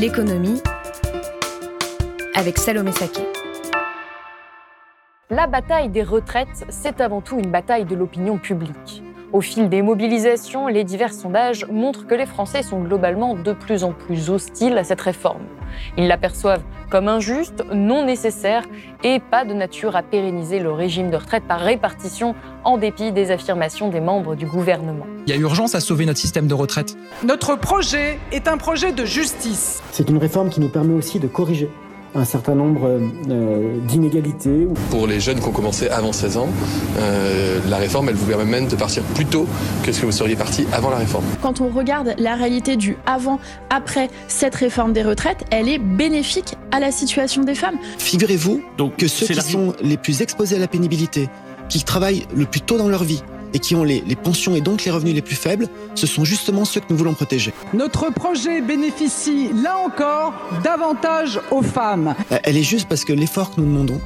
L'économie avec Salomé Saké. La bataille des retraites, c'est avant tout une bataille de l'opinion publique. Au fil des mobilisations, les divers sondages montrent que les Français sont globalement de plus en plus hostiles à cette réforme. Ils l'aperçoivent comme injuste, non nécessaire et pas de nature à pérenniser le régime de retraite par répartition en dépit des affirmations des membres du gouvernement. Il y a urgence à sauver notre système de retraite. Notre projet est un projet de justice. C'est une réforme qui nous permet aussi de corriger un certain nombre euh, d'inégalités. Pour les jeunes qui ont commencé avant 16 ans, euh, la réforme, elle vous permet même de partir plus tôt que ce que vous seriez parti avant la réforme. Quand on regarde la réalité du avant-après cette réforme des retraites, elle est bénéfique à la situation des femmes. Figurez-vous que ceux qui sont les plus exposés à la pénibilité, qui travaillent le plus tôt dans leur vie, et qui ont les, les, pensions et donc les revenus les plus faibles, ce sont justement ceux que nous voulons protéger. Notre projet bénéficie, là encore, davantage aux femmes. Elle est juste parce que l'effort que nous demandons,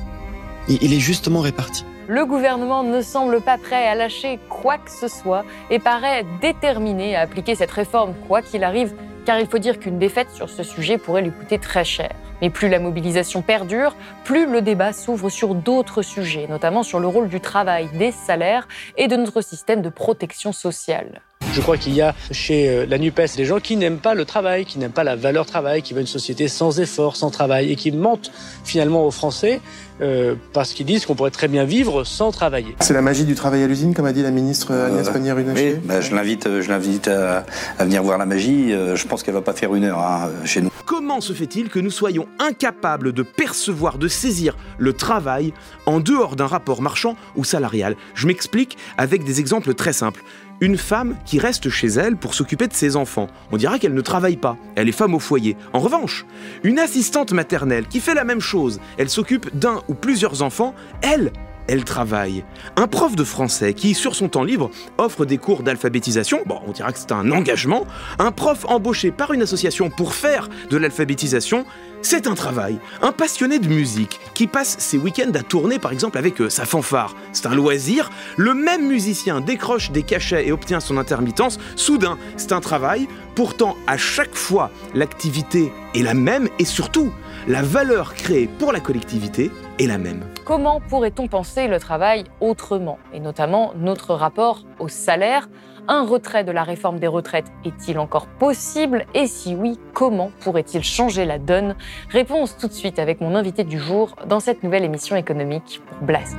il est justement réparti. Le gouvernement ne semble pas prêt à lâcher quoi que ce soit et paraît déterminé à appliquer cette réforme quoi qu'il arrive, car il faut dire qu'une défaite sur ce sujet pourrait lui coûter très cher. Mais plus la mobilisation perdure, plus le débat s'ouvre sur d'autres sujets, notamment sur le rôle du travail, des salaires et de notre système de protection sociale. Je crois qu'il y a chez euh, la NUPES des gens qui n'aiment pas le travail, qui n'aiment pas la valeur travail, qui veulent une société sans effort, sans travail, et qui mentent finalement aux Français euh, parce qu'ils disent qu'on pourrait très bien vivre sans travailler. C'est la magie du travail à l'usine, comme a dit la ministre Agnès euh, Pannier-Runacher Oui, bah, je l'invite, je l'invite à, à, venir voir la magie. Je pense qu'elle va pas faire une heure hein, chez nous. Comment se fait-il que nous soyons incapables de percevoir, de saisir le travail en dehors d'un rapport marchand ou salarial? Je m'explique avec des exemples très simples une femme qui reste chez elle pour s'occuper de ses enfants. On dira qu'elle ne travaille pas, elle est femme au foyer. En revanche, une assistante maternelle qui fait la même chose, elle s'occupe d'un ou plusieurs enfants, elle, elle travaille. Un prof de français qui, sur son temps libre, offre des cours d'alphabétisation, bon, on dira que c'est un engagement. Un prof embauché par une association pour faire de l'alphabétisation, c'est un travail. Un passionné de musique qui passe ses week-ends à tourner par exemple avec euh, sa fanfare. C'est un loisir. Le même musicien décroche des cachets et obtient son intermittence. Soudain, c'est un travail. Pourtant, à chaque fois, l'activité est la même et surtout, la valeur créée pour la collectivité est la même. Comment pourrait-on penser le travail autrement? Et notamment notre rapport au salaire. Un retrait de la réforme des retraites est-il encore possible? Et si oui, comment pourrait-il changer la donne? Réponse tout de suite avec mon invité du jour dans cette nouvelle émission économique pour Blast.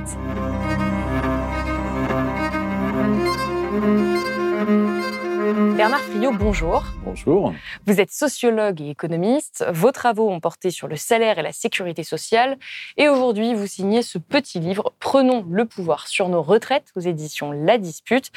Bernard Friot, bonjour. Bonjour. Vous êtes sociologue et économiste. Vos travaux ont porté sur le salaire et la sécurité sociale. Et aujourd'hui, vous signez ce petit livre, Prenons le pouvoir sur nos retraites, aux éditions La Dispute.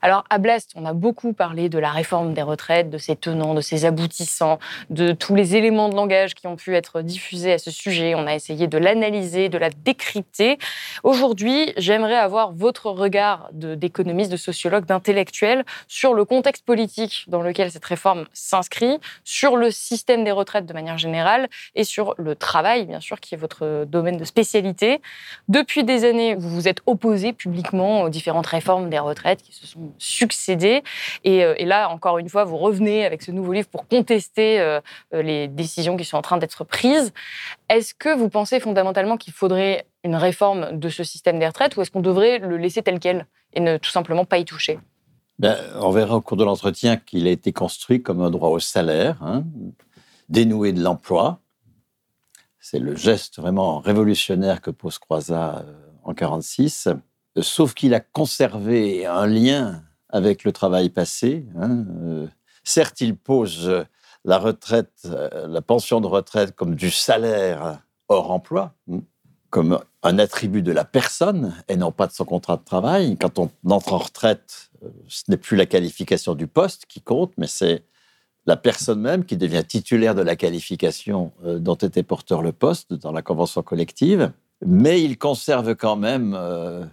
Alors, à Blast, on a beaucoup parlé de la réforme des retraites, de ses tenants, de ses aboutissants, de tous les éléments de langage qui ont pu être diffusés à ce sujet. On a essayé de l'analyser, de la décrypter. Aujourd'hui, j'aimerais avoir votre regard d'économiste, de, de sociologue, d'intellectuel sur le contexte politique dans lequel cette réforme s'inscrit, sur le système des retraites de manière générale et sur le travail, bien sûr, qui est votre domaine de spécialité. Depuis des années, vous vous êtes opposé publiquement aux différentes réformes des retraites qui se sont succédées. Et, euh, et là, encore une fois, vous revenez avec ce nouveau livre pour contester euh, les décisions qui sont en train d'être prises. Est-ce que vous pensez fondamentalement qu'il faudrait une réforme de ce système des retraites ou est-ce qu'on devrait le laisser tel quel et ne tout simplement pas y toucher? Ben, on verra au cours de l'entretien qu'il a été construit comme un droit au salaire, hein, dénoué de l'emploi. C'est le geste vraiment révolutionnaire que pose Croizat euh, en 1946, sauf qu'il a conservé un lien avec le travail passé. Hein, euh, certes, il pose la retraite, euh, la pension de retraite comme du salaire hors emploi, hein, comme un attribut de la personne et non pas de son contrat de travail. Quand on entre en retraite, ce n'est plus la qualification du poste qui compte, mais c'est la personne même qui devient titulaire de la qualification euh, dont était porteur le poste dans la convention collective, mais il conserve quand même euh,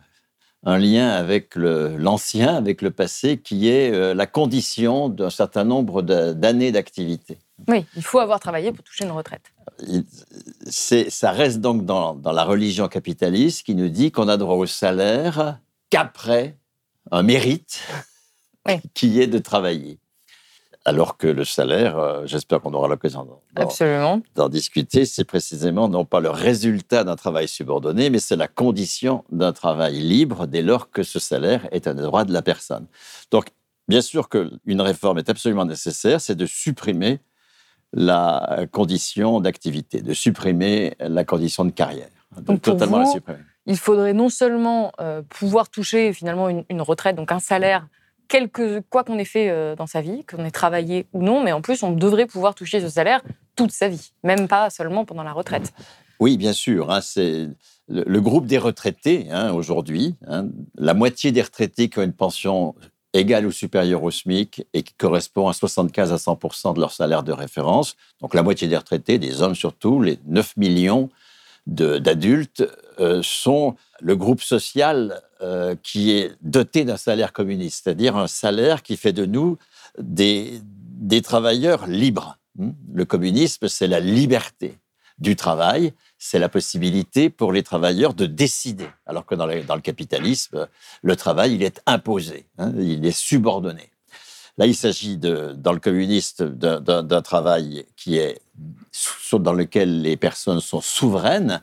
un lien avec l'ancien, avec le passé, qui est euh, la condition d'un certain nombre d'années d'activité. Oui, il faut avoir travaillé pour toucher une retraite. ça reste donc dans, dans, la religion capitaliste qui nous dit qu'on a droit au salaire qu'après un mérite qui est de travailler alors que le salaire, euh, j'espère qu'on aura l'occasion d'en discuter, c'est précisément non pas le résultat d'un travail subordonné, mais c'est la condition d'un travail libre dès lors que ce salaire est un droit de la personne. Donc, bien sûr qu'une réforme est absolument nécessaire, c'est de supprimer la condition d'activité, de supprimer la condition de carrière. Donc, totalement la supprimer. Il faudrait non seulement euh, pouvoir toucher finalement une retraite, donc un salaire quoi qu'on ait fait euh, dans sa vie, qu'on ait travaillé ou non, mais en plus, on devrait pouvoir toucher ce salaire toute sa vie, même pas seulement pendant la retraite. Oui, bien sûr. Hein, c'est le, groupe des retraités hein, aujourd'hui. Hein, la moitié des retraités qui ont une pension égale ou supérieure au SMIC et qui correspond à 75 à 100 de leur salaire de référence. Donc la moitié des retraités, des hommes surtout, les 9 millions d'adultes, euh, sont le groupe social euh, qui est doté d'un salaire communiste, c'est-à-dire un salaire qui fait de nous des, des travailleurs libres. Hmm? Le communisme, c'est la liberté du travail, c'est la possibilité pour les travailleurs de décider, alors que dans, dans le capitalisme, le travail, il est imposé, hein, il est subordonné. Là, il s'agit, dans le communiste, d'un travail qui est dans lequel les personnes sont souveraines,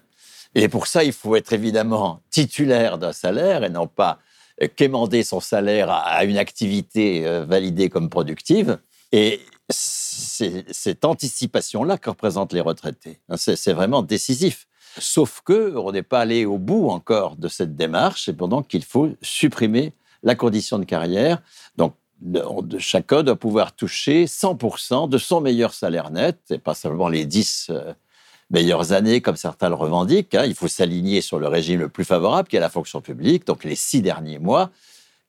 et pour ça, il faut être évidemment titulaire d'un salaire et non pas euh, quémander son salaire à une activité euh, validée comme productive. Et c'est cette anticipation-là que représentent les retraités. Hein, c'est vraiment décisif. Sauf que on n'est pas allé au bout encore de cette démarche, et pendant qu'il faut supprimer la condition de carrière. Donc, chacun doit pouvoir toucher 100% de son meilleur salaire net, et pas seulement les 10 meilleures années, comme certains le revendiquent. Hein. Il faut s'aligner sur le régime le plus favorable, qui est la fonction publique, donc les six derniers mois,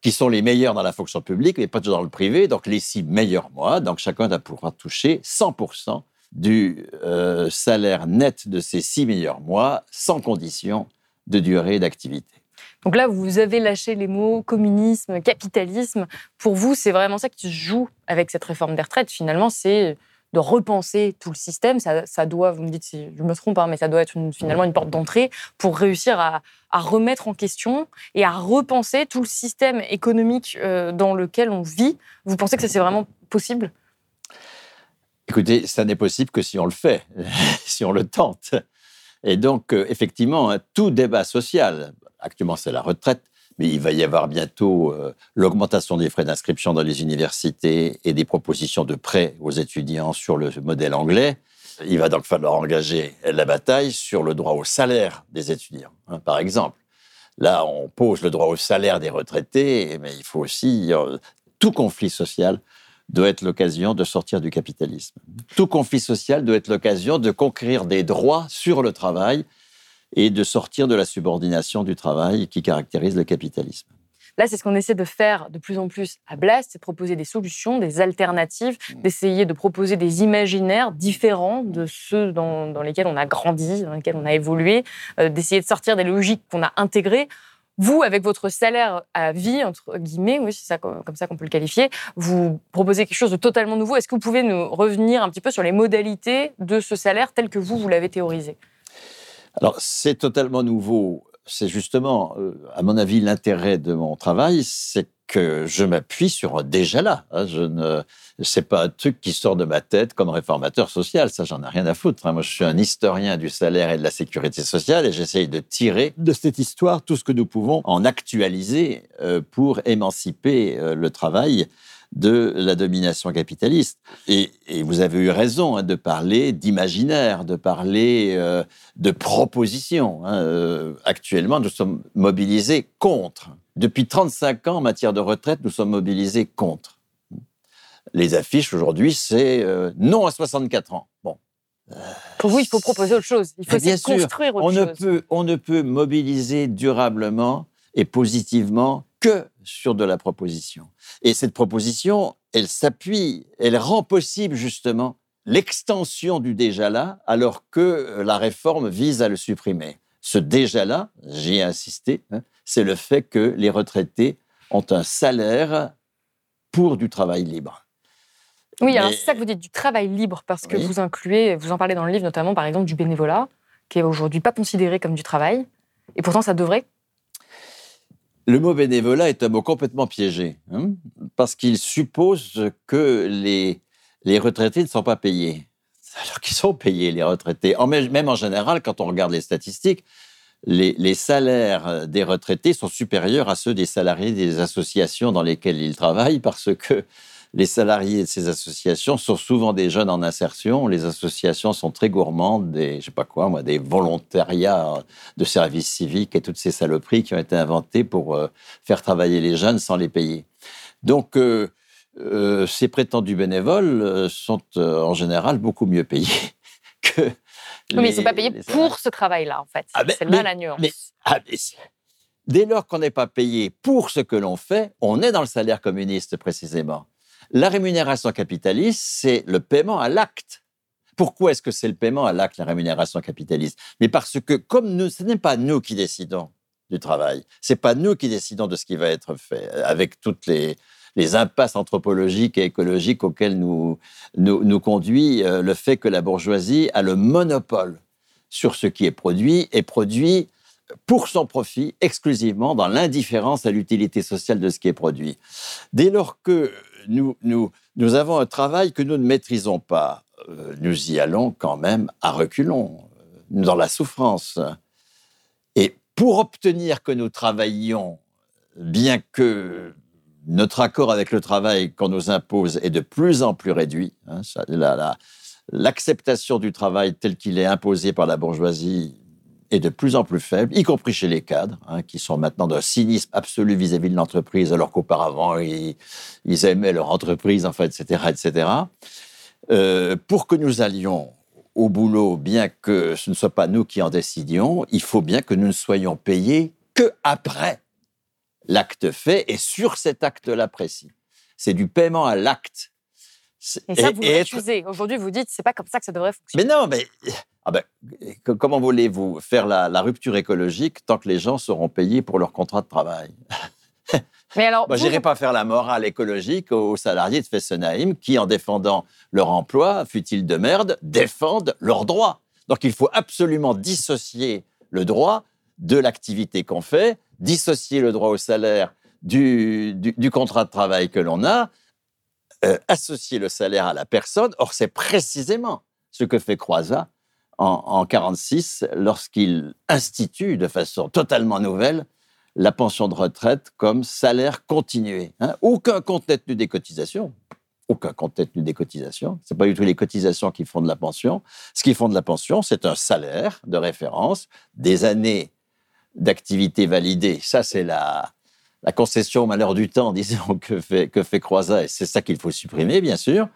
qui sont les meilleurs dans la fonction publique, mais pas toujours dans le privé, donc les six meilleurs mois. Donc chacun doit pouvoir toucher 100% du euh, salaire net de ces six meilleurs mois, sans condition de durée d'activité. Donc là, vous avez lâché les mots communisme, capitalisme. Pour vous, c'est vraiment ça qui se joue avec cette réforme des retraites. Finalement, c'est de repenser tout le système. Ça, doit, vous me dites si je me trompe, hein, mais ça doit être finalement une porte d'entrée pour réussir à, remettre en question et à repenser tout le système économique euh, dans lequel on vit. Vous pensez que ça c'est vraiment possible? Écoutez, ça n'est possible que si on le fait, si on le tente. Et donc, euh, effectivement, hein, tout débat social, actuellement c'est la retraite, mais il va y avoir bientôt euh, l'augmentation des frais d'inscription dans les universités et des propositions de prêts aux étudiants sur le modèle anglais. Il va donc falloir engager la bataille sur le droit au salaire des étudiants, hein, par exemple. Là, on pose le droit au salaire des retraités, mais il faut aussi... Euh, tout conflit social doit être l'occasion de sortir du capitalisme. Tout conflit social doit être l'occasion de conquérir des droits sur le travail et de sortir de la subordination du travail qui caractérise le capitalisme. Là, c'est ce qu'on essaie de faire de plus en plus à Blast, c'est de proposer des solutions, des alternatives, mmh. d'essayer de proposer des imaginaires différents de ceux dans, lesquels on a grandi, dans lesquels on a évolué, euh, d'essayer de sortir des logiques qu'on a intégrées. Vous, avec votre salaire à vie, entre guillemets, oui, c'est ça, comme ça qu'on peut le qualifier, vous proposez quelque chose de totalement nouveau. Est-ce que vous pouvez nous revenir un petit peu sur les modalités de ce salaire tel que vous, vous l'avez théorisé? Alors, c'est totalement nouveau. C'est justement, euh, à mon avis, l'intérêt de mon travail, c'est que je m'appuie sur déjà là. Hein. Je ne, c'est pas un truc qui sort de ma tête comme réformateur social. Ça, j'en ai rien à foutre. Hein. Moi, je suis un historien du salaire et de la sécurité sociale et j'essaye de tirer de cette histoire tout ce que nous pouvons en actualiser euh, pour émanciper euh, le travail de la domination capitaliste. Et, vous avez eu raison hein, de parler d'imaginaire, de parler euh, de propositions. Hein, euh, actuellement, nous sommes mobilisés contre. Depuis 35 ans, en matière de retraite, nous sommes mobilisés contre. Les affiches aujourd'hui, c'est euh, non à 64 ans. Bon. Pour vous, il faut proposer autre chose. Il faut bien construire autre on chose. Ne peut, on ne peut mobiliser durablement et positivement que sur de la proposition. Et cette proposition, elle s'appuie, elle rend possible justement l'extension du déjà là, alors que euh, la réforme vise à le supprimer. Ce déjà là, j'y ai insisté, hein, c'est le fait que les retraités ont un salaire pour du travail libre. Oui, alors c'est ça que vous dites, du travail libre, parce que vous incluez, vous en parlez dans le livre notamment, par exemple, du bénévolat, qui est aujourd'hui pas considéré comme du travail, et pourtant ça devrait. Le mot bénévolat est un mot complètement piégé, hein, parce qu'il suppose que les, les retraités ne sont pas payés. Alors qu'ils sont payés, les retraités. même en général, quand on regarde les statistiques, les, les, salaires des retraités sont supérieurs à ceux des salariés des associations dans lesquelles ils travaillent, parce que les salariés de ces associations sont souvent des jeunes en insertion. Les associations sont très gourmandes des, je sais pas quoi, moi, des volontariats de services civiques et toutes ces saloperies qui ont été inventées pour euh, faire travailler les jeunes sans les payer. Donc, euh, euh, ces prétendus bénévoles sont en général beaucoup mieux payés que. mais ils ne sont pas payés pour ce travail-là, en fait. Ah, c'est là la nuance. Ah, dès lors qu'on n'est pas payé pour ce que l'on fait, on est dans le salaire communiste précisément. La rémunération capitaliste, c'est le paiement à l'acte. Pourquoi est-ce que c'est le paiement à l'acte, la rémunération capitaliste? Mais parce que comme nous, ce n'est pas nous qui décidons du travail, c'est pas nous qui décidons de ce qui va être fait, avec toutes les, impasses anthropologiques et écologiques auxquelles nous, nous, conduit euh, le fait que la bourgeoisie a le monopole sur ce qui est produit et produit pour son profit exclusivement dans l'indifférence à l'utilité sociale de ce qui est produit. Dès lors que nous, avons un travail que nous ne maîtrisons pas. Euh, nous y allons quand même à reculons, euh, dans la souffrance. Et pour obtenir que nous travaillions, bien que notre accord avec le travail qu'on nous impose est de plus en plus réduit, hein, l'acceptation du travail tel qu'il est imposé par la bourgeoisie est de plus en plus faible, y compris chez les cadres, hein, qui sont maintenant d'un cynisme absolu vis-à-vis de l'entreprise, alors qu'auparavant, ils, aimaient leur entreprise, enfin, etc., etc. Euh, pour que nous allions au boulot, bien que ce ne soit pas nous qui en décidions, il faut bien que nous ne soyons payés que après l'acte fait et sur cet acte-là précis. C'est du paiement à l'acte. Et ça, vous refusez. Aujourd'hui, vous dites, c'est pas comme ça que ça devrait fonctionner. Mais non, mais ah ben, comment voulez-vous faire la, rupture écologique tant que les gens seront payés pour leur contrat de travail? Mais alors, Moi, j'irai pas faire la morale écologique aux, salariés de Fessenheim qui, en défendant leur emploi, fut-il de merde, défendent leurs droits. Donc, il faut absolument dissocier le droit de l'activité qu'on fait, dissocier le droit au salaire du, du, contrat de travail que l'on a, euh, associer le salaire à la personne. Or, c'est précisément ce que fait Croizat en, 1946 lorsqu'il institue de façon totalement nouvelle la pension de retraite comme salaire continué. Hein. Aucun compte n'est tenu des cotisations. Aucun compte tenu des cotisations. Ce n'est pas du tout les cotisations qui font de la pension. Ce qui font de la pension, c'est un salaire de référence, des années d'activité validée. Ça, c'est la, concession au malheur du temps, disons, que fait, que Croizat, et c'est ça qu'il faut supprimer, bien sûr.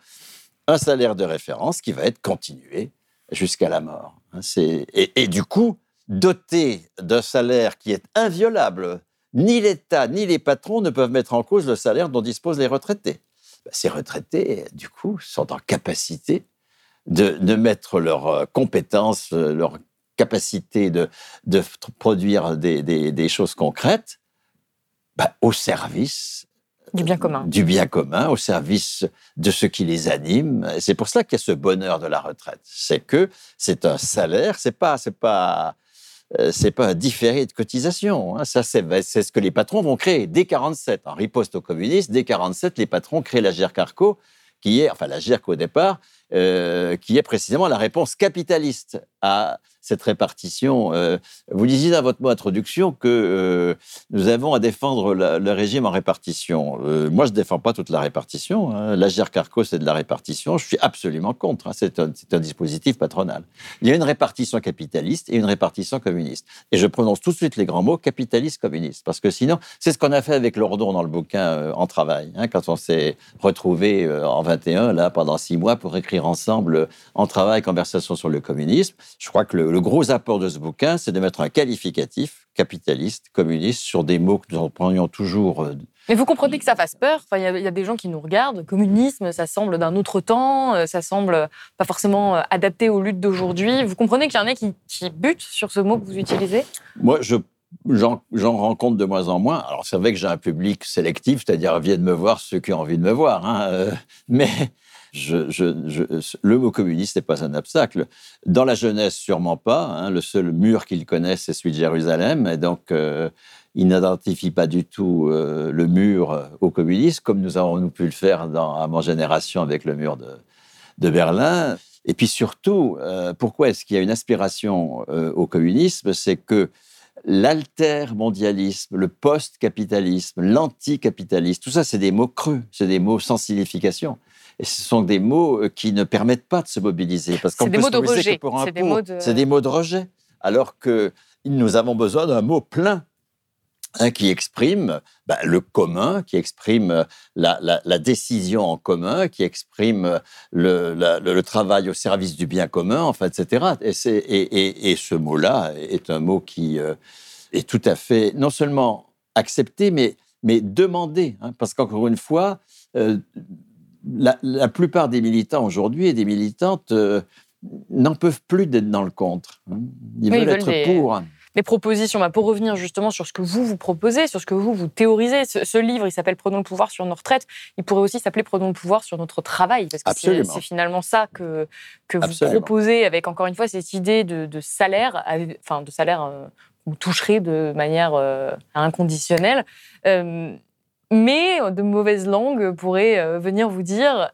Un salaire de référence qui va être continué jusqu'à la mort. Hein, et, du coup, doté d'un salaire qui est inviolable, ni l'État ni les patrons ne peuvent mettre en cause le salaire dont disposent les retraités. Ben, ces retraités, du coup, sont en capacité de, mettre leurs euh, compétences, euh, leur capacité de, produire des, choses concrètes ben, au service du bien commun. Du bien commun au service de ce qui les anime. C'est pour cela qu'il y a ce bonheur de la retraite. C'est que c'est un salaire, c'est pas, c'est pas, euh, c'est pas un différé de cotisation. Hein. Ça, c'est, c'est ce que les patrons vont créer. Dès 47, en riposte aux communistes, dès 47, les patrons créent la GERCARCO, qui est, enfin la GERC au départ, euh, qui est précisément la réponse capitaliste à cette répartition. Euh, vous disiez dans votre mot introduction que euh, nous avons à défendre le régime en répartition. Euh, moi, je ne défends pas toute la répartition. Hein. L'agir carco, c'est de la répartition. Je suis absolument contre. Hein. C'est un, dispositif patronal. Il y a une répartition capitaliste et une répartition communiste. Et je prononce tout de suite les grands mots capitaliste-communiste. Parce que sinon, c'est ce qu'on a fait avec Lordon dans le bouquin En travail, hein, quand on s'est retrouvé en 21, là, pendant six mois, pour écrire ensemble en travail, conversation sur le communisme. Je crois que le, gros apport de ce bouquin, c'est de mettre un qualificatif capitaliste, communiste, sur des mots que nous employons toujours. Euh, Mais vous comprenez que ça fasse peur. Il y, y, a des gens qui nous regardent. Communisme, ça semble d'un autre temps, euh, ça semble pas forcément adapté aux luttes d'aujourd'hui. Vous comprenez qu'il y en a qui, qui butent sur ce mot que vous utilisez? Moi, je j'en rencontre de moins en moins. Alors c'est vrai que j'ai un public sélectif, c'est-à-dire viennent me voir ceux qui ont envie de me voir. Hein, euh, le mot communiste n'est pas un obstacle. Dans la jeunesse, sûrement pas. Hein, le seul mur qu'ils connaissent, c'est celui de Jérusalem. Et donc, euh, ils n'identifient pas du tout euh, le mur au communisme, comme nous avons pu le faire dans, à mon génération avec le mur de, Berlin. Et puis surtout, pourquoi est-ce qu'il y a une aspiration au communisme? C'est que l'altermondialisme, le post-capitalisme, l'anticapitalisme, tout ça, c'est des mots creux, c'est des mots sans signification. Et ce sont des mots euh, qui ne permettent pas de se mobiliser. Parce c'est des mots de rejet. C'est des mots de rejet. Alors que nous avons besoin d'un mot plein Hein, qui exprime bah, le commun, qui exprime la, décision en commun, qui exprime le, travail au service du bien commun, enfin, etc. Et, et, ce mot-là est un mot qui euh, est tout à fait non seulement accepté, mais, mais demandé. Hein, parce qu'encore une fois, euh, la, plupart des militants aujourd'hui et des militantes euh, n'en peuvent plus d'être dans le contre. Hein. Ils, veulent être pour les propositions. Bah, pour revenir justement sur ce que vous vous proposez, sur ce que vous vous théorisez, ce, livre, il s'appelle Prenons le pouvoir sur nos retraites. Il pourrait aussi s'appeler Prenons le pouvoir sur notre travail, parce que c'est finalement ça que, que vous proposez avec encore une fois cette idée de, salaire, enfin de salaire euh, vous toucherez de manière euh, inconditionnelle. Euh, mais de mauvaises langues pourraient venir vous dire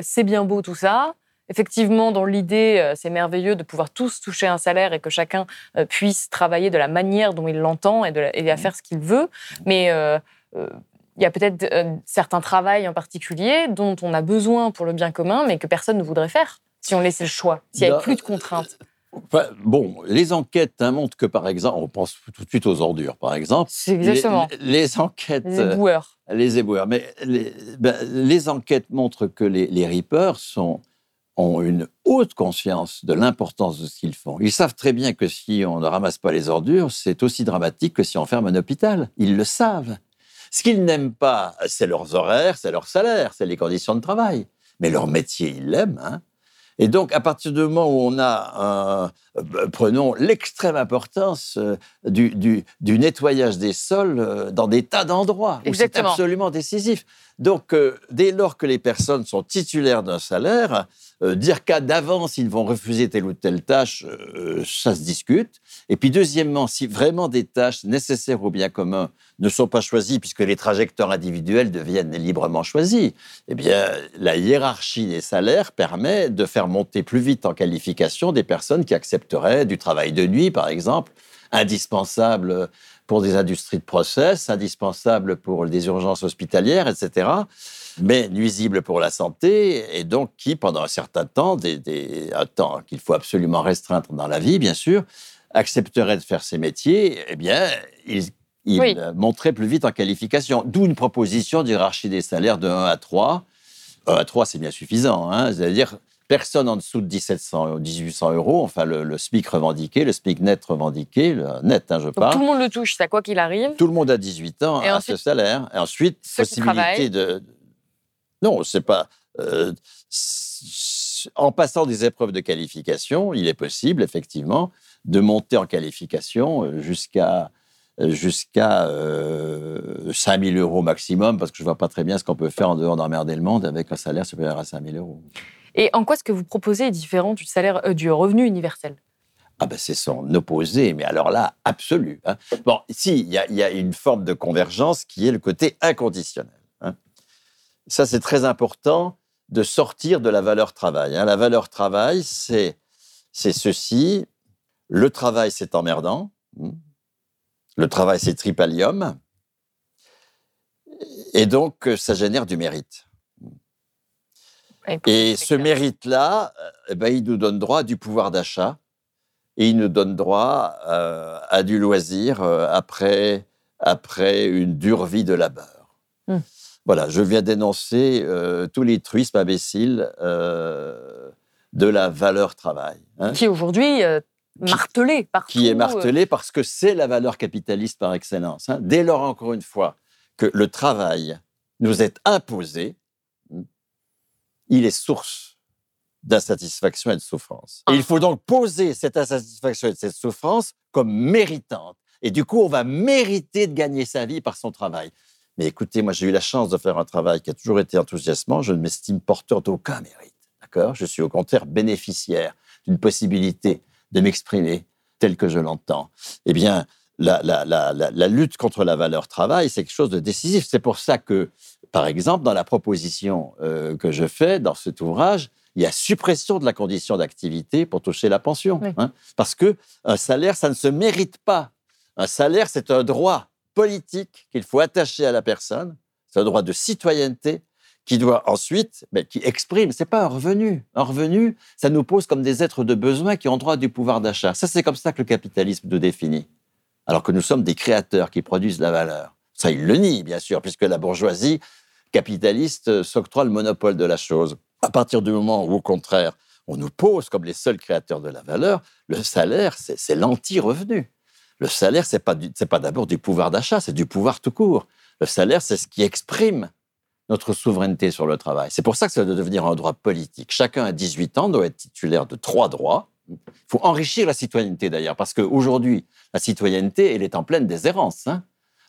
c'est bien beau tout ça, Effectivement, dans l'idée, euh, c'est merveilleux de pouvoir tous toucher un salaire et que chacun euh, puisse travailler de la manière dont il l'entend et, et, à mmh. faire ce qu'il veut. Mais euh, il y a peut-être certains travails en particulier dont on a besoin pour le bien commun, mais que personne ne voudrait faire si on laissait le choix, s'il n'y avait plus de contraintes. Bon, les enquêtes hein, montrent que, par exemple, on pense tout de suite aux ordures, par exemple. C'est exactement. Les, enquêtes. Les éboueurs. les éboueurs. Mais les, ben, les, enquêtes montrent que les, les reapers sont ont une haute conscience de l'importance de ce qu'ils font. Ils savent très bien que si on ne ramasse pas les ordures, c'est aussi dramatique que si on ferme un hôpital. Ils le savent. Ce qu'ils n'aiment pas, c'est leurs horaires, c'est leur salaire, c'est les conditions de travail. Mais leur métier, ils l'aiment. Hein. Et donc, à partir du moment où on a, euh, prenons l'extrême importance euh, du, du, nettoyage des sols euh, dans des tas d'endroits, où c'est absolument décisif. Donc, dès lors que les personnes sont titulaires d'un salaire, dire qu'à d'avance ils vont refuser telle ou telle tâche, ça se discute. Et puis, deuxièmement, si vraiment des tâches nécessaires au bien commun ne sont pas choisies, puisque les trajectoires individuelles deviennent librement choisies, eh bien, la hiérarchie des salaires permet de faire monter plus vite en qualification des personnes qui accepteraient du travail de nuit, par exemple, indispensable pour des industries de process, indispensable pour des urgences hospitalières, etc., mais nuisible pour la santé, et donc qui, pendant un certain temps, des, un temps qu'il faut absolument restreindre dans la vie, bien sûr, accepteraient de faire ces métiers, eh bien, ils il monterait plus vite en qualification. D'où une proposition d'hierarchie des salaires de 1 à 3. 1 à 3, c'est bien suffisant. Hein. C'est-à-dire, personne en dessous de 1700 ou 1800 euros, enfin le, SMIC revendiqué, le SMIC net revendiqué, le net, hein, je parle. tout le monde le touche, c'est quoi qu'il arrive Tout le monde a 18 ans à ce salaire. Et ensuite, possibilité de. Non, c'est pas. Euh, en passant des épreuves de qualification, il est possible, effectivement, de monter en qualification euh, jusqu'à jusqu'à euh, 5 000 euros maximum, parce que je ne vois pas très bien ce qu'on peut faire en dehors d'emmerder le monde avec un salaire supérieur à 5 000 euros. Et en quoi ce que vous proposez est différent du, salaire, euh, du revenu universel? Ah ben c'est son opposé, mais alors là, absolu. Hein. Bon, si, il y, a une forme de convergence qui est le côté inconditionnel. Hein. Ça, c'est très important de sortir de la valeur travail. Hein. La valeur travail, c'est ceci. Le travail, c'est emmerdant. Le travail, c'est tripalium. Et donc, ça génère du mérite. Et ce mérite-là, euh, eh ben, il nous donne droit à du pouvoir d'achat et il nous donne droit euh, à du loisir après, après une dure vie de labeur. Hum. Voilà, je viens dénoncer tous les truismes imbéciles de la valeur travail. Hein. Qui aujourd'hui euh, martelé partout. Qui est martelé parce que c'est la valeur capitaliste par excellence. Hein. Dès lors, encore une fois, que le travail nous est imposé, il est source d'insatisfaction et de souffrance. Et il faut donc poser cette insatisfaction et cette souffrance comme méritante. Et du coup, on va mériter de gagner sa vie par son travail. Mais écoutez, moi, j'ai eu la chance de faire un travail qui a toujours été enthousiasmant. Je ne m'estime porteur d'aucun mérite. D'accord? Je suis au contraire bénéficiaire d'une possibilité de m'exprimer tel que je l'entends. Eh bien, la, la, lutte contre la valeur travail, c'est quelque chose de décisif. C'est pour ça que, par exemple, dans la proposition euh, que je fais dans cet ouvrage, il y a suppression de la condition d'activité pour toucher la pension. Hein, parce que un salaire, ça ne se mérite pas. Un salaire, c'est un droit politique qu'il faut attacher à la personne. C'est un droit de citoyenneté qui doit ensuite, mais qui exprime, c'est pas un revenu. Un revenu, ça nous pose comme des êtres de besoin qui ont droit du pouvoir d'achat. Ça, c'est comme ça que le capitalisme nous définit. Alors que nous sommes des créateurs qui produisent la valeur. Ça, il le nie, bien sûr, puisque la bourgeoisie capitaliste euh, s'octroie le monopole de la chose. À partir du moment où, au contraire, on nous pose comme les seuls créateurs de la valeur, le salaire, c'est l'anti-revenu. Le salaire, c'est pas, pas d'abord du pouvoir d'achat, c'est du pouvoir tout court. Le salaire, c'est ce qui exprime notre souveraineté sur le travail. C'est pour ça que ça doit devenir un droit politique. Chacun à 18 ans doit être titulaire de trois droits. Il faut enrichir la citoyenneté d'ailleurs, parce qu'aujourd'hui, la citoyenneté, elle est en pleine déshérence. Hein.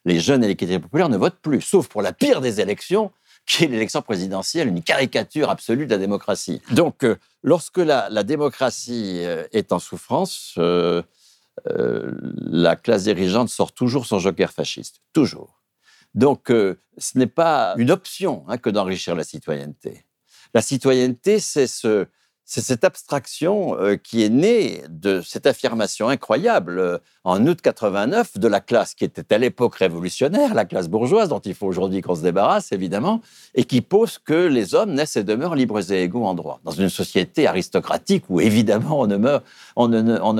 Les jeunes et les qualités populaires ne votent plus, sauf pour la pire des élections, qui est l'élection présidentielle, une caricature absolue de la démocratie. Donc, euh, lorsque la, démocratie euh, est en souffrance, euh, la classe dirigeante sort toujours son joker fasciste. Toujours. Donc, ce n'est pas une option hein, que d'enrichir la citoyenneté. La citoyenneté, c'est cette abstraction euh, qui est née de cette affirmation incroyable euh, en août 89 de la classe qui était à l'époque révolutionnaire, la classe bourgeoise, dont il faut aujourd'hui qu'on se débarrasse, évidemment, et qui pose que les hommes naissent et demeurent libres et égaux en droit. Dans une société aristocratique où, évidemment, on ne, meurt,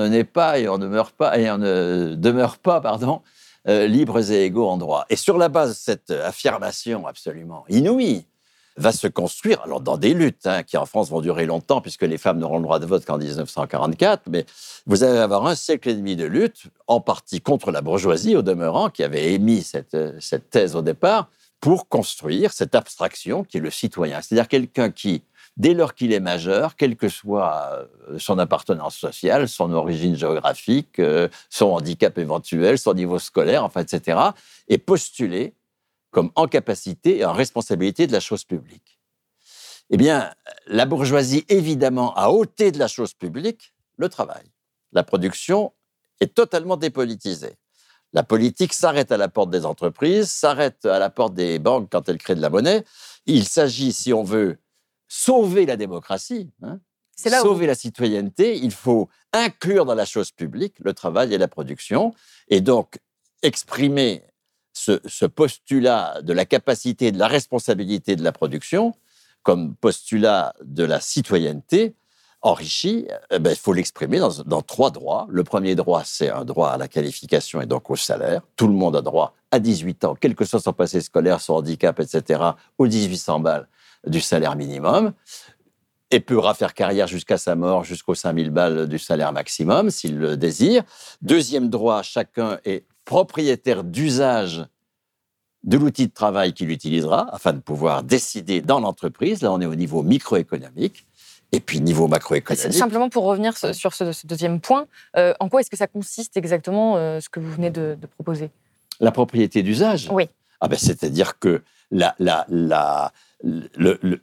naît pas et on ne meurt pas et on ne demeure pas, pardon, euh, libres et égaux en droit. Et sur la base de cette affirmation absolument inouïe, va se construire, alors dans des luttes hein, qui en France vont durer longtemps, puisque les femmes n'auront le droit de vote qu'en 1944, mais vous allez avoir un siècle et demi de lutte, en partie contre la bourgeoisie au demeurant, qui avait émis cette, cette thèse au départ, pour construire cette abstraction qui est le citoyen. C'est-à-dire quelqu'un qui dès lors qu'il est majeur, quelle que soit euh, son appartenance sociale, son origine géographique, euh, son handicap éventuel, son niveau scolaire, enfin, etc., est postulé comme en capacité et en responsabilité de la chose publique. Eh bien, la bourgeoisie, évidemment, a ôté de la chose publique le travail. La production est totalement dépolitisée. La politique s'arrête à la porte des entreprises, s'arrête à la porte des banques quand elles créent de la monnaie. Il s'agit, si on veut, sauver la démocratie, hein, sauver la citoyenneté, il faut inclure dans la chose publique le travail et la production, et donc exprimer ce, postulat de la capacité et de la responsabilité de la production comme postulat de la citoyenneté enrichi, eh ben, il faut l'exprimer dans, dans, trois droits. Le premier droit, c'est un droit à la qualification et donc au salaire. Tout le monde a droit à 18 ans, quel que soit son passé scolaire, son handicap, etc., aux 1800 balles du salaire minimum et pourra faire carrière jusqu'à sa mort, jusqu'aux 5000 balles du salaire maximum, s'il le désire. Deuxième droit, chacun est propriétaire d'usage de l'outil de travail qu'il utilisera afin de pouvoir décider dans l'entreprise. Là, on est au niveau microéconomique. Et puis, niveau macroéconomique. Simplement pour revenir sur ce, deuxième point, euh, en quoi est-ce que ça consiste exactement euh, ce que vous venez de, proposer? La propriété d'usage? Oui. Ah ben, C'est-à-dire que la, la, la, le,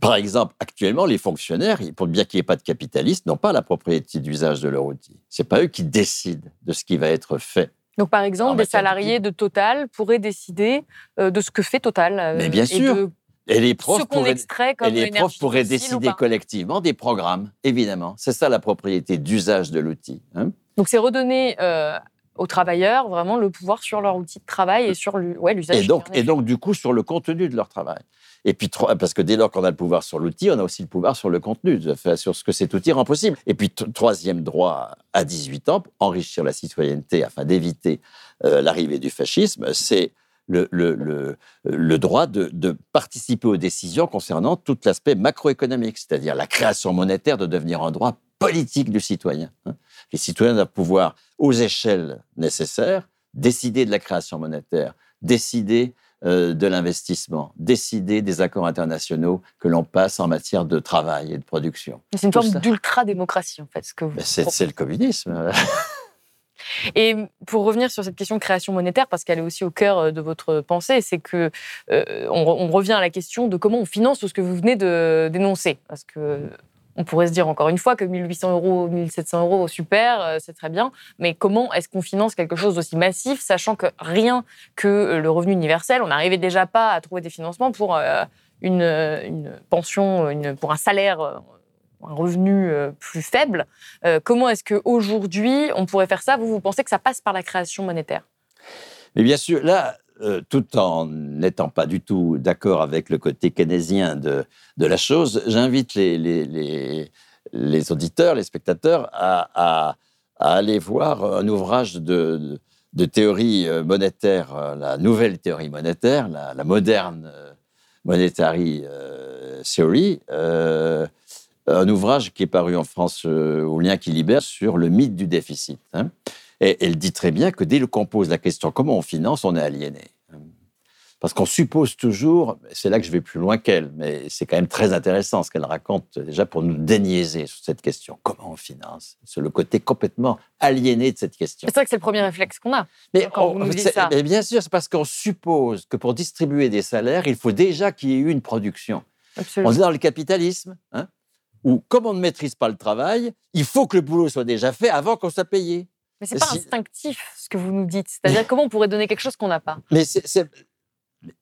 par exemple, actuellement, les fonctionnaires, pour bien qu'il n'y ait pas de capitalistes, n'ont pas la propriété d'usage de leur outil. C'est pas eux qui décident de ce qui va être fait. Donc, par exemple, des salariés de, Total pourraient décider euh, de ce que fait Total. Euh, Mais bien sûr. Et les profs pourraient, et les profs pourraient décider collectivement des programmes, évidemment. C'est ça la propriété d'usage de l'outil. Hein. Donc, c'est redonner euh, aux travailleurs vraiment le pouvoir sur leur outil de travail et sur l'usage. et, donc, et donc, du coup, sur le contenu de leur travail. Et puis, parce que dès lors qu'on a le pouvoir sur l'outil, on a aussi le pouvoir sur le contenu, sur ce que cet outil rend possible. Et puis, troisième droit à 18 ans, enrichir la citoyenneté afin d'éviter euh, l'arrivée du fascisme, c'est le, le, le, droit de, de, participer aux décisions concernant tout l'aspect macroéconomique, c'est-à-dire la création monétaire de devenir un droit politique du citoyen. Hein. Les citoyens doivent pouvoir, aux échelles nécessaires, décider de la création monétaire, décider euh, de l'investissement, décider des accords internationaux que l'on passe en matière de travail et de production. C'est une forme d'ultra-démocratie, en fait. Ce que vous c'est le communisme. Et pour revenir sur cette question de création monétaire, parce qu'elle est aussi au cœur euh, de votre pensée, c'est que euh, on, revient à la question de comment on finance tout ce que vous venez de dénoncer. Parce que on pourrait se dire encore une fois que 1800 euros, 1700 euros, super, euh, c'est très bien. Mais comment est-ce qu'on finance quelque chose d'aussi massif, sachant que rien que le revenu universel, on n'arrivait déjà pas à trouver des financements pour une, une pension, pour un salaire un revenu euh, plus faible. Euh, comment est-ce qu'aujourd'hui, on pourrait faire ça? Vous, vous pensez que ça passe par la création monétaire? Mais bien sûr, là, euh, tout en n'étant pas du tout d'accord avec le côté keynésien de, la chose, j'invite les, auditeurs, les spectateurs à, aller voir un ouvrage de, théorie monétaire, la nouvelle théorie monétaire, la, moderne monetary theory, un ouvrage qui est paru en France euh, au lien qui libère sur le mythe du déficit. Hein. Et elle dit très bien que dès qu'on pose la question comment on finance, on est aliéné. Parce qu'on suppose toujours, c'est là que je vais plus loin qu'elle, mais c'est quand même très intéressant ce qu'elle raconte déjà pour nous déniaiser sur cette question. Comment on finance? C'est le côté complètement aliéné de cette question. C'est vrai que c'est le premier réflexe qu'on a. Mais, quand vous nous dites ça. mais bien sûr, c'est parce qu'on suppose que pour distribuer des salaires, il faut déjà qu'il y ait eu une production. Absolument. On est dans le capitalisme. Hein où, comme on ne maîtrise pas le travail, il faut que le boulot soit déjà fait avant qu'on soit payé. Mais c'est pas instinctif ce que vous nous dites. C'est-à-dire comment on pourrait donner quelque chose qu'on n'a pas? Mais,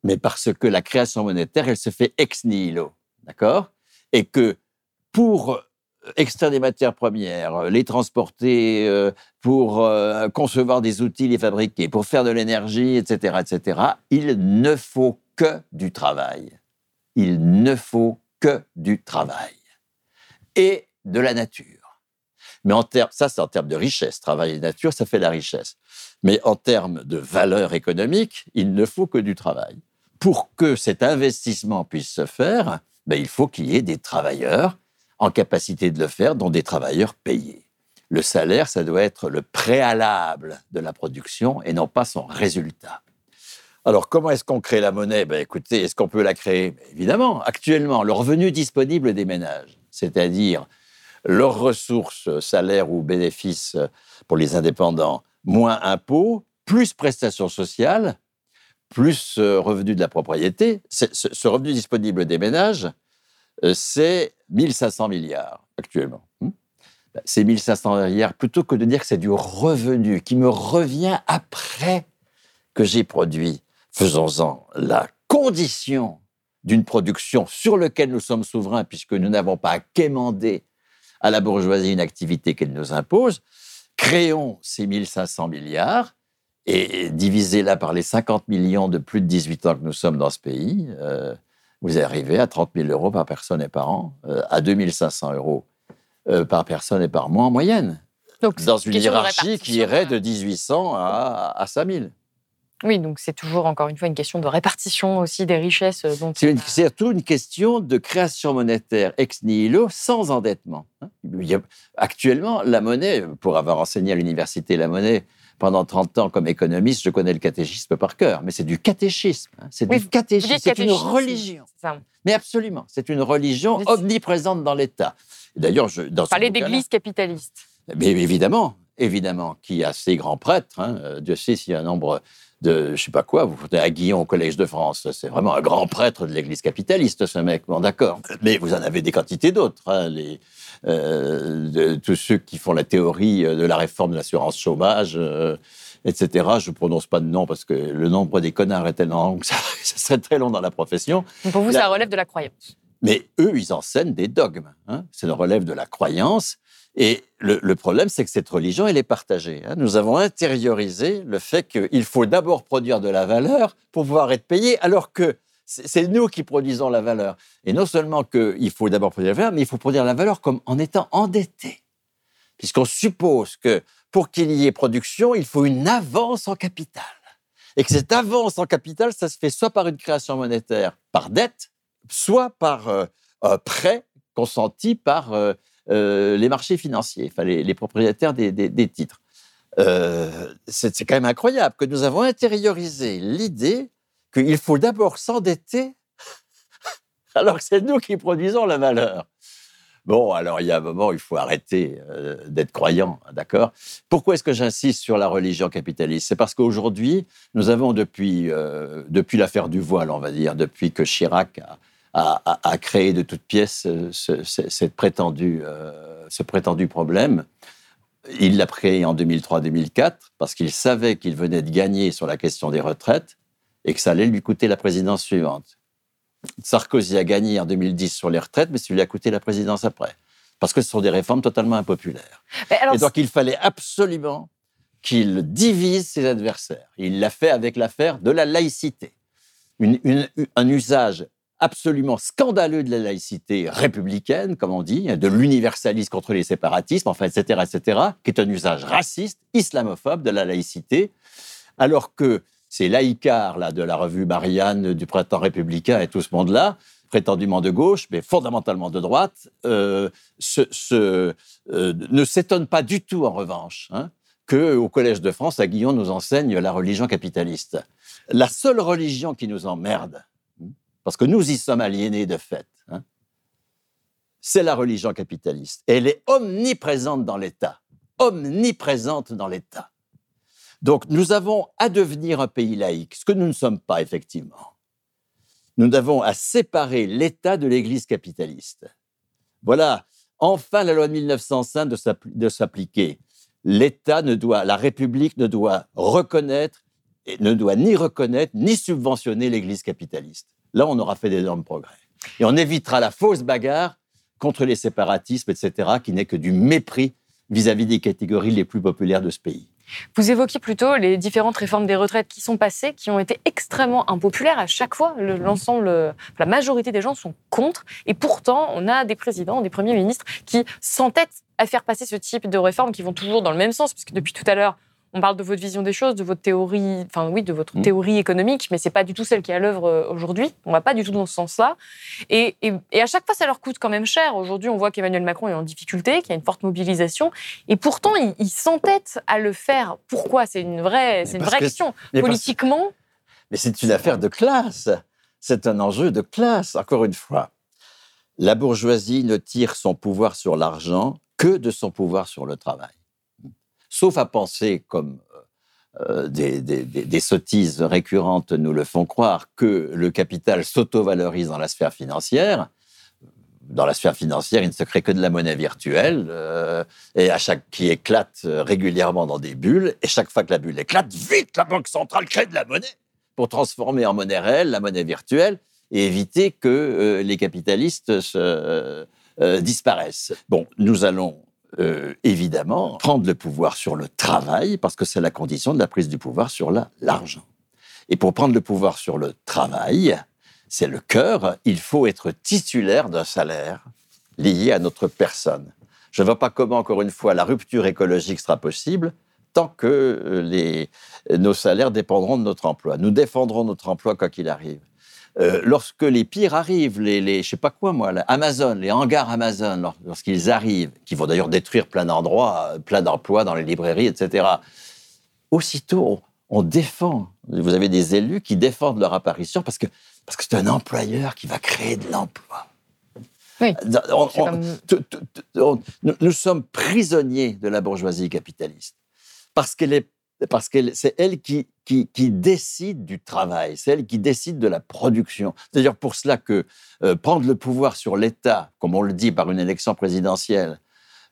mais parce que la création monétaire, elle se fait ex nihilo, d'accord? Et que pour euh, extraire des matières premières, les transporter, euh, pour euh, concevoir des outils, les fabriquer, pour faire de l'énergie, etc., etc., il ne faut que du travail. Il ne faut que du travail et de la nature. Mais en termes, ça c'est en termes de richesse, travail et nature, ça fait la richesse. Mais en termes de valeur économique, il ne faut que du travail. Pour que cet investissement puisse se faire, ben, il faut qu'il y ait des travailleurs en capacité de le faire, dont des travailleurs payés. Le salaire, ça doit être le préalable de la production et non pas son résultat. Alors, comment est-ce qu'on crée la monnaie? Ben, Écoutez, est-ce qu'on peut la créer? Ben, Évidemment, actuellement, le revenu disponible des ménages, c'est-à-dire leurs ressources, salaires ou bénéfices pour les indépendants, moins impôts, plus prestations sociales, plus euh, revenu de la propriété. Ce revenu disponible des ménages, euh, c'est 1500 milliards actuellement. Hmm? Ben, c'est 1500 milliards, plutôt que de dire que c'est du revenu qui me revient après que j'ai produit. Faisons-en la condition d'une production sur laquelle nous sommes souverains, puisque nous n'avons pas à quémander à la bourgeoisie une activité qu'elle nous impose, créons ces 1500 milliards et divisez-la par les 50 millions de plus de 18 ans que nous sommes dans ce pays, euh, vous arrivez à 30 000 euros par personne et par an, euh, à 2500 euros euh, par personne et par mois en moyenne. Donc, dans une hiérarchie qui irait de 1800 à, à 5000. Oui, donc c'est toujours encore une fois une question de répartition aussi des richesses. Euh, c'est surtout une question de création monétaire ex nihilo sans endettement. Hein. actuellement, la monnaie, pour avoir enseigné à l'université la monnaie pendant 30 ans comme économiste, je connais le catéchisme par cœur, mais c'est du catéchisme. Hein. C'est du catéchisme, c'est une religion. Mais absolument, c'est une religion omniprésente dans l'État. D'ailleurs, je dans parler d'église capitaliste. Mais évidemment, évidemment, qui a ses grands prêtres. Hein. Euh, Dieu sait s'il y a un nombre de je sais pas quoi, vous foutez à Guillon au Collège de France. C'est vraiment un grand prêtre de l'Église capitaliste, ce mec. Bon, d'accord. Mais vous en avez des quantités d'autres. Hein, les, euh, tous ceux qui font la théorie euh, de la réforme de l'assurance chômage, euh, etc. Je ne prononce pas de nom parce que le nombre des connards est tellement long que ça, serait très long dans la profession. Pour vous, ça relève de la croyance. Mais eux, ils enseignent des dogmes. Hein. Ça relève de la croyance. Et le, problème, c'est que cette religion, elle est partagée. Hein. Nous avons intériorisé le fait qu'il faut d'abord produire de la valeur pour pouvoir être payé, alors que c'est nous qui produisons la valeur. Et non seulement qu'il faut d'abord produire la valeur, mais il faut produire la valeur comme en étant endetté. Puisqu'on suppose que pour qu'il y ait production, il faut une avance en capital. et que cette avance en capital, ça se fait soit par une création monétaire, par dette, soit par euh, euh, prêt consenti par euh, les marchés financiers, enfin les, propriétaires des, titres. c'est quand même incroyable que nous avons intériorisé l'idée qu'il faut d'abord s'endetter alors que c'est nous qui produisons la valeur. Bon, alors il y a un moment, il faut arrêter euh, d'être croyant, d'accord? Pourquoi est-ce que j'insiste sur la religion capitaliste? C'est parce qu'aujourd'hui, nous avons depuis, euh, depuis l'affaire du voile, on va dire, depuis que Chirac a, créé de toutes pièces euh, ce, cette prétendue, ce prétendu problème, il l'a créé en 2003-2004 parce qu'il savait qu'il venait de gagner sur la question des retraites et que ça allait lui coûter la présidence suivante. Sarkozy a gagné en 2010 sur les retraites, mais ça lui a coûté la présidence après. Parce que ce sont des réformes totalement impopulaires. et donc il fallait absolument qu'il divise ses adversaires. Il l'a fait avec l'affaire de la laïcité. un usage absolument scandaleux de la laïcité républicaine, comme on dit, de l'universalisme contre les séparatismes, enfin, etc., etc., qui est un usage raciste, islamophobe de la laïcité, alors que ces laïcars là, de la revue Marianne, du Printemps républicain et tout ce monde-là, prétendument de gauche, mais fondamentalement de droite, euh, euh, ne s'étonnent pas du tout, en revanche, hein, qu'au Collège de France, à Guillon nous enseigne la religion capitaliste. La seule religion qui nous emmerde, parce que nous y sommes aliénés de fait, hein, c'est la religion capitaliste. Elle est omniprésente dans l'État. Omniprésente dans l'État. Donc nous avons à devenir un pays laïque, ce que nous ne sommes pas effectivement. Nous avons à séparer l'État de l'Église capitaliste. Voilà, enfin la loi de 1905 de s'appliquer. L'État ne doit, la République ne doit reconnaître, et ne doit ni reconnaître ni subventionner l'Église capitaliste. Là, on aura fait d'énormes progrès. Et on évitera la fausse bagarre contre les séparatismes, etc., qui n'est que du mépris vis à -vis des catégories les plus populaires de ce pays. Vous évoquiez plutôt les différentes réformes des retraites qui sont passées, qui ont été extrêmement impopulaires à chaque fois. L'ensemble, la majorité des gens sont contre. Et pourtant, on a des présidents, des premiers ministres qui s'entêtent à faire passer ce type de réformes qui vont toujours dans le même sens, puisque depuis tout à l'heure, on parle de votre vision des choses, de votre théorie, enfin oui, de votre mmh. théorie économique, mais c'est pas du tout celle qui est à l'œuvre euh, aujourd'hui. On va pas du tout dans ce sens-là. Et, à chaque fois, ça leur coûte quand même cher. Aujourd'hui, on voit qu'Emmanuel Macron est en difficulté, qu'il y a une forte mobilisation, et pourtant, il, s'entête à le faire. Pourquoi? C'est une vraie, c'est une vraie question. Politiquement? Mais c'est une affaire de classe. C'est un enjeu de classe. Encore une fois, la bourgeoisie ne tire son pouvoir sur l'argent que de son pouvoir sur le travail sauf à penser, comme euh, des, sottises récurrentes nous le font croire, que le capital s'auto-valorise dans la sphère financière. Dans la sphère financière, il ne se crée que de la monnaie virtuelle, euh, et qui éclate régulièrement dans des bulles. Et chaque fois que la bulle éclate, vite, la banque centrale crée de la monnaie pour transformer en monnaie réelle la monnaie virtuelle et éviter que euh, les capitalistes disparaissent. Bon, nous allons euh, évidemment, prendre le pouvoir sur le travail, parce que c'est la condition de la prise du pouvoir sur l'argent. Et pour prendre le pouvoir sur le travail, c'est le cœur, il faut être titulaire d'un salaire lié à notre personne. Je ne vois pas comment, encore une fois, la rupture écologique sera possible tant que euh, nos salaires dépendront de notre emploi. Nous défendrons notre emploi quoi qu'il arrive. Euh, lorsque les pires arrivent, les, les je sais pas quoi moi, Amazon, les hangars Amazon, lorsqu'ils arrivent, qui vont d'ailleurs détruire plein d'endroits, euh, plein d'emplois dans les librairies, etc. Aussitôt, on, défend. Vous avez des élus qui défendent leur apparition parce que parce que c'est un employeur qui va créer de l'emploi. Oui, nous sommes prisonniers de la bourgeoisie capitaliste parce qu'elle est parce que c'est elle qui, qui, décide du travail, c'est elle qui décide de la production. C'est d'ailleurs pour cela que euh, prendre le pouvoir sur l'État, comme on le dit par une élection présidentielle,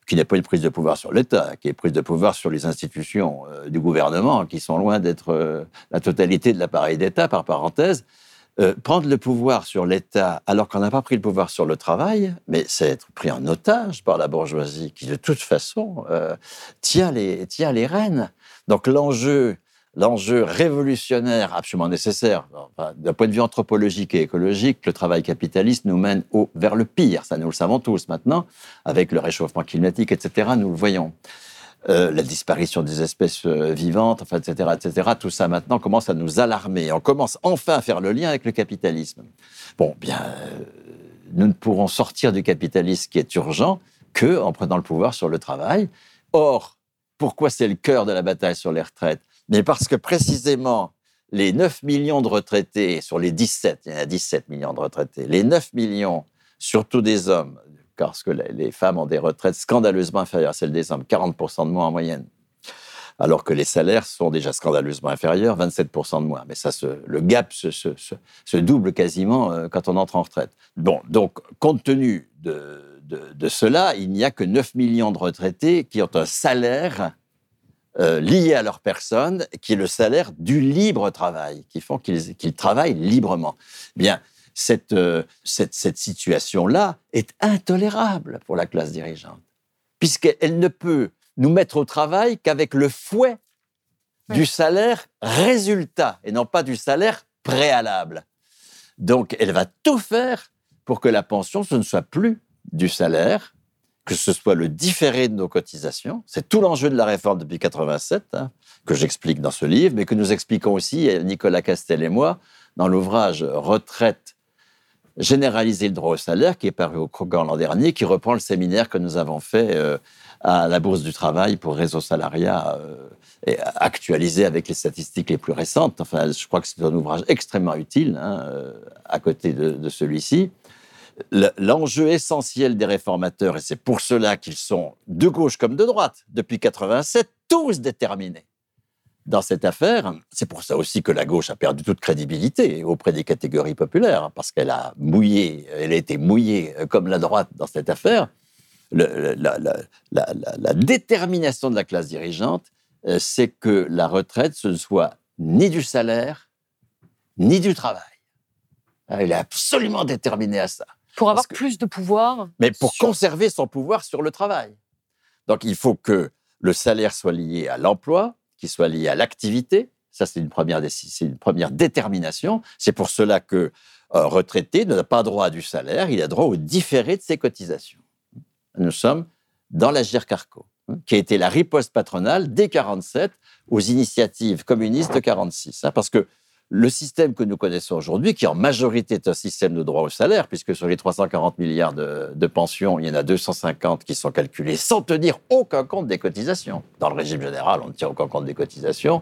qui n'est pas une prise de pouvoir sur l'État, qui est prise de pouvoir sur les institutions euh, du gouvernement, qui sont loin d'être euh, la totalité de l'appareil d'État, par parenthèse, prendre le pouvoir sur l'État alors qu'on n'a pas pris le pouvoir sur le travail, mais c'est être pris en otage par la bourgeoisie qui, de toute façon, tient, les, tient les rênes. Donc l'enjeu, l'enjeu révolutionnaire absolument nécessaire, d'un point de vue anthropologique et écologique, le travail capitaliste nous mène au, vers le pire. Ça, nous le savons tous maintenant, avec le réchauffement climatique, etc. Nous le voyons. Euh, la disparition des espèces euh, vivantes, enfin, etc., etc. Tout ça maintenant commence à nous alarmer. On commence enfin à faire le lien avec le capitalisme. Bon, bien, euh, nous ne pourrons sortir du capitalisme qui est urgent que en prenant le pouvoir sur le travail. Or, pourquoi c'est le cœur de la bataille sur les retraites? Mais parce que précisément, les 9 millions de retraités sur les 17, il y en a 17 millions de retraités, les 9 millions, surtout des hommes, parce que les femmes ont des retraites scandaleusement inférieures à celles des hommes, 40% de moins en moyenne. Alors que les salaires sont déjà scandaleusement inférieurs, 27% de moins. Mais ça, le gap se, double quasiment euh, quand on entre en retraite. Bon, donc, compte tenu de, cela, il n'y a que 9 millions de retraités qui ont un salaire euh, lié à leur personne, qui est le salaire du libre travail, qui font qu'ils travaillent librement. Bien, euh, cette, cette, situation-là est intolérable pour la classe dirigeante, puisqu'elle ne peut nous mettre au travail qu'avec le fouet du salaire résultat et non pas du salaire préalable. Donc, elle va tout faire pour que la pension, ce ne soit plus du salaire, que ce soit le différé de nos cotisations. C'est tout l'enjeu de la réforme depuis 87, hein, que j'explique dans ce livre, mais que nous expliquons aussi, Nicolas Castel et moi, dans l'ouvrage Retraite généraliser le droit au salaire, qui est paru au Krogan l'an dernier, qui reprend le séminaire que nous avons fait euh, à la Bourse du Travail pour Réseau Salariat, euh, et actualisé avec les statistiques les plus récentes. Enfin, je crois que c'est un ouvrage extrêmement utile hein, euh, à côté de, de celui-ci. L'enjeu essentiel des réformateurs, et c'est pour cela qu'ils sont de gauche comme de droite, depuis 87, tous déterminés dans cette affaire. C'est pour ça aussi que la gauche a perdu toute crédibilité auprès des catégories populaires, parce qu'elle a mouillé, elle a été mouillée euh, comme la droite dans cette affaire. la, détermination de la classe dirigeante, euh, c'est que la retraite, ce ne soit ni du salaire, ni du travail. Elle est absolument déterminée à ça. Pour avoir plus de pouvoir. Mais pour conserver son pouvoir sur le travail. Donc il faut que le salaire soit lié à l'emploi, qui soit lié à l'activité. Ça, c'est une première, détermination. C'est pour cela que un retraité n'a pas droit à du salaire, il a droit au différé de ses cotisations. Nous sommes dans la Carco, hein, qui a été la riposte patronale dès 47 aux initiatives communistes de 46. Hein, parce que le système que nous connaissons aujourd'hui, qui en majorité est un système de droit au salaire, puisque sur les 340 milliards de, pensions, il y en a 250 qui sont calculés sans tenir aucun compte des cotisations. Dans le régime général, on ne tient aucun compte des cotisations.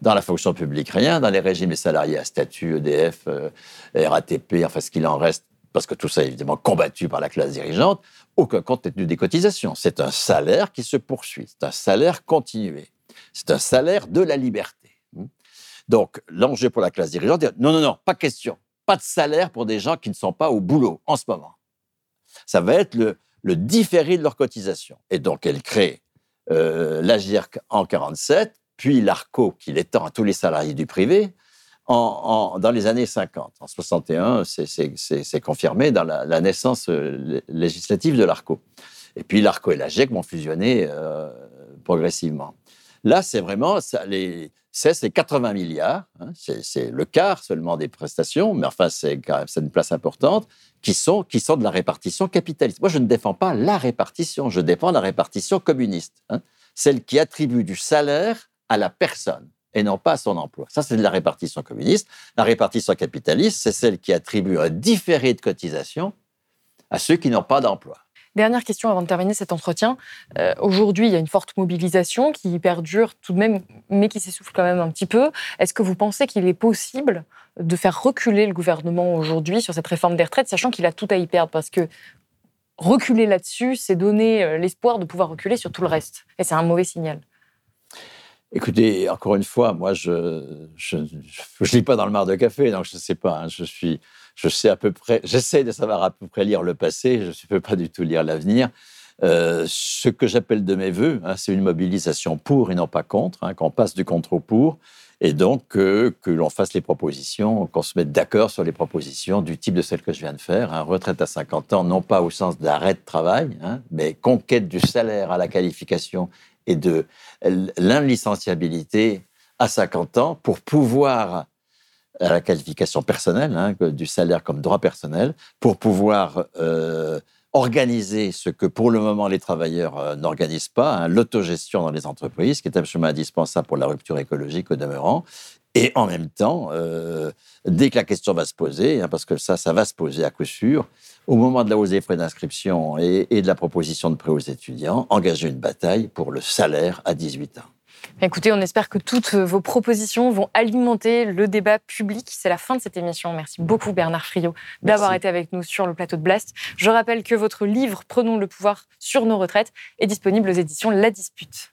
Dans la fonction publique, rien. Dans les régimes des salariés à statut, EDF, euh, RATP, enfin ce qu'il en reste, parce que tout ça est évidemment combattu par la classe dirigeante, aucun compte n'est tenu des cotisations. C'est un salaire qui se poursuit. C'est un salaire continué. C'est un salaire de la liberté. Donc, l'enjeu pour la classe dirigeante, non, non, non, pas question. Pas de salaire pour des gens qui ne sont pas au boulot en ce moment. Ça va être le, différé de leur cotisation. Et donc, elle crée euh, l'AGIRC en 47, puis l'ARCO, qui l'étend à tous les salariés du privé, en, dans les années 50. En 61, c'est confirmé dans la, naissance euh, législative de l'ARCO. Et puis l'ARCO et l'AGIRC vont fusionner euh, progressivement. Là, c'est vraiment c'est 80 milliards, hein, c'est le quart seulement des prestations, mais enfin c'est une place importante, qui sont, qui sont de la répartition capitaliste. Moi, je ne défends pas la répartition, je défends la répartition communiste, hein, celle qui attribue du salaire à la personne et non pas à son emploi. Ça, c'est de la répartition communiste. La répartition capitaliste, c'est celle qui attribue un différé de cotisation à ceux qui n'ont pas d'emploi. Dernière question avant de terminer cet entretien. Euh, aujourd'hui, il y a une forte mobilisation qui perdure tout de même, mais qui s'essouffle quand même un petit peu. Est-ce que vous pensez qu'il est possible de faire reculer le gouvernement aujourd'hui sur cette réforme des retraites, sachant qu'il a tout à y perdre? Parce que reculer là-dessus, c'est donner euh, l'espoir de pouvoir reculer sur tout le reste. Et c'est un mauvais signal. Écoutez, encore une fois, moi, je ne lis pas dans le mar de café, donc je ne sais pas. Hein. je suis je sais à peu près, j'essaie de savoir à peu près lire le passé, je ne peux pas du tout lire l'avenir. Euh, ce que j'appelle de mes voeux, hein, c'est une mobilisation pour et non pas contre, hein, qu'on passe du contre au pour, et donc que l'on fasse les propositions, qu'on se mette d'accord sur les propositions du type de celle que je viens de faire, hein, retraite à 50 ans, non pas au sens d'arrêt de travail, mais conquête du salaire à la qualification et de l'inlicenciabilité à 50 ans pour pouvoir à la qualification personnelle, hein, du salaire comme droit personnel, pour pouvoir euh, organiser ce que pour le moment les travailleurs euh, n'organisent pas, hein, l'autogestion dans les entreprises, qui est absolument indispensable pour la rupture écologique au demeurant. Et en même temps, euh, dès que la question va se poser, hein, parce que ça, ça va se poser à coup sûr, au moment de la hausse des frais d'inscription et, et de la proposition de prêt aux étudiants, engager une bataille pour le salaire à 18 ans. Écoutez, on espère que toutes vos propositions vont alimenter le débat public. C'est la fin de cette émission. Merci beaucoup Bernard Friot d'avoir été avec nous sur le plateau de Blast. Je rappelle que votre livre Prenons le pouvoir sur nos retraites est disponible aux éditions La Dispute.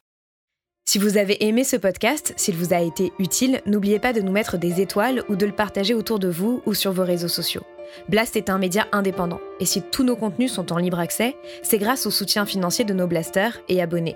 Si vous avez aimé ce podcast, s'il vous a été utile, n'oubliez pas de nous mettre des étoiles ou de le partager autour de vous ou sur vos réseaux sociaux. Blast est un média indépendant, et si tous nos contenus sont en libre accès, c'est grâce au soutien financier de nos blasters et abonnés.